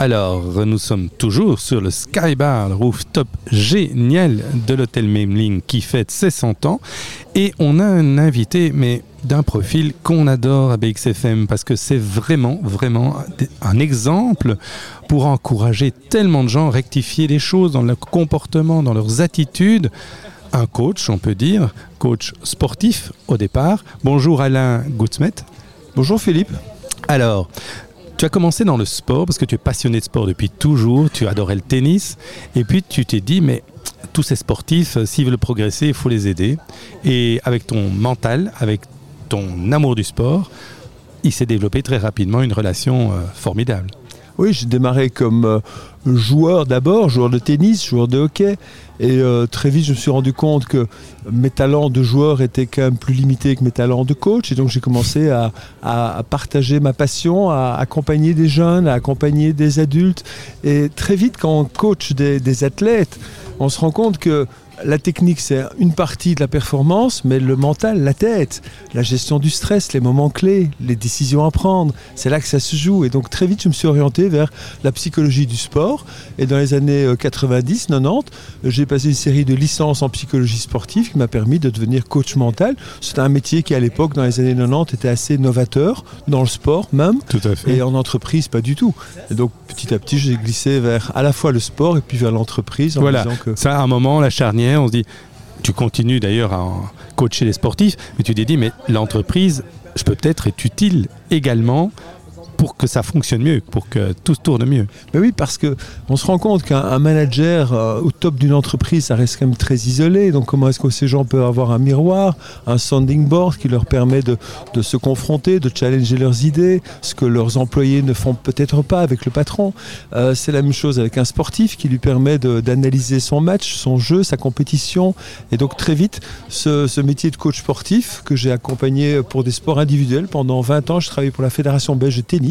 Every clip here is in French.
Alors, nous sommes toujours sur le Skybar, le rooftop génial de l'hôtel Memling qui fête ses 100 ans. Et on a un invité, mais d'un profil qu'on adore à BXFM parce que c'est vraiment, vraiment un exemple pour encourager tellement de gens à rectifier les choses dans leur comportement, dans leurs attitudes. Un coach, on peut dire, coach sportif au départ. Bonjour Alain Goutsmet. Bonjour Philippe. Alors, tu as commencé dans le sport parce que tu es passionné de sport depuis toujours, tu adorais le tennis, et puis tu t'es dit, mais tous ces sportifs, euh, s'ils veulent progresser, il faut les aider. Et avec ton mental, avec ton amour du sport, il s'est développé très rapidement une relation euh, formidable. Oui, j'ai démarré comme euh, joueur d'abord, joueur de tennis, joueur de hockey. Et euh, très vite, je me suis rendu compte que mes talents de joueur étaient quand même plus limités que mes talents de coach. Et donc, j'ai commencé à, partager ma passion, à accompagner des jeunes, à accompagner des adultes. Et très vite, quand on coach des athlètes, on se rend compte que la technique, c'est une partie de la performance, mais le mental, la tête, la gestion du stress, les moments clés, les décisions à prendre, c'est là que ça se joue. Et donc très vite, je me suis orienté vers la psychologie du sport. Et dans les années 90, euh, 90, j'ai passé une série de licences en psychologie sportive qui m'a permis de devenir coach mental. C'était un métier qui, à l'époque, dans les années 90, était assez novateur, dans le sport même. Tout à fait. Et en entreprise, pas du tout. Et donc petit à petit, j'ai glissé vers à la fois le sport et puis vers l'entreprise. Voilà, que... ça, à un moment, la charnière on se dit, tu continues d'ailleurs à coacher les sportifs, mais tu t'es dit, mais l'entreprise, peut-être être utile également pour que ça fonctionne mieux, pour que tout tourne mieux. Mais oui, parce que on se rend compte qu'un manager euh, au top d'une entreprise, ça reste quand même très isolé. Donc comment est-ce que ces gens peuvent avoir un miroir, un sounding board qui leur permet de, de se confronter, de challenger leurs idées, ce que leurs employés ne font peut-être pas avec le patron. Euh, c'est la même chose avec un sportif qui lui permet d'analyser son match, son jeu, sa compétition. Et donc très vite, ce, ce métier de coach sportif que j'ai accompagné pour des sports individuels pendant 20 ans, je travaillais pour la Fédération belge de tennis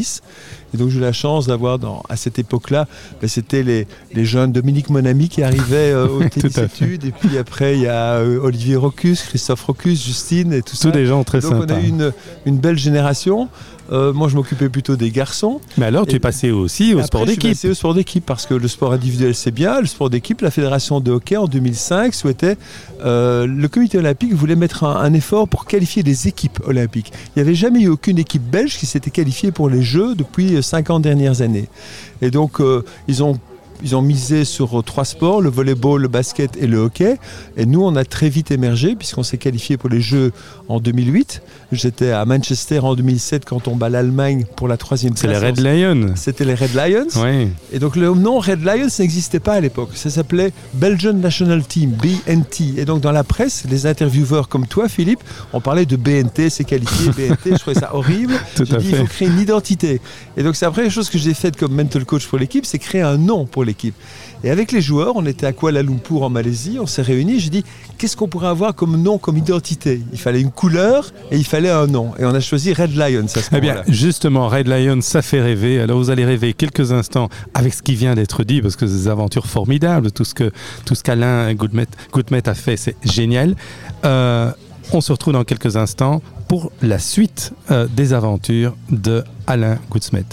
et donc j'ai eu la chance d'avoir à cette époque-là, ben, c'était les, jeunes Dominique Monami qui arrivaient euh, au tennis études. Et puis après, il y a euh, Olivier Rocus, Christophe Rocus, Justine et tout ça. Tous des gens très donc, on a eu une, une belle génération. Euh, moi, je m'occupais plutôt des garçons. Mais alors, tu es passé aussi au sport d'équipe. Je suis passé au sport d'équipe parce que le sport individuel, c'est bien. Le sport d'équipe, la fédération de hockey en 2005 souhaitait. Euh, le comité olympique voulait mettre un, effort pour qualifier des équipes olympiques. Il n'y avait jamais eu aucune équipe belge qui s'était qualifiée pour les Jeux depuis 50 dernières années. Et donc, euh, ils ont ils ont misé sur trois sports, le volleyball, le basket et le hockey. Et nous, on a très vite émergé puisqu'on s'est qualifié pour les Jeux en 2008. J'étais à Manchester en 2007 quand on bat l'Allemagne pour la troisième place. C'est les Red Lions. C'était les Red Lions. Oui. Et donc le nom Red Lions n'existait pas à l'époque. Ça s'appelait Belgian National Team, BNT. Et donc dans la presse, les intervieweurs comme toi, Philippe, on parlait de BNT, c'est qualifié, BNT. Je trouvais ça horrible. Tout à dit, fait. il faut créer une identité. Et donc c'est la première chose que j'ai faite comme mental coach pour l'équipe, c'est créer un nom pour l'équipe. Et avec les joueurs, on était à Kuala Lumpur en Malaisie, on s'est réunis, j'ai dit qu'est-ce qu'on pourrait avoir comme nom, comme identité? Il fallait une couleur et il fallait un nom. Et on a choisi Red Lion. Eh bien, justement, Red Lion, ça fait rêver. Alors vous allez rêver quelques instants avec ce qui vient d'être dit, parce que c'est des aventures formidables. Tout ce que tout ce qu'Alain Goodmet a fait, c'est génial. Euh, on se retrouve dans quelques instants pour la suite euh, des aventures de Alain Goudsmet.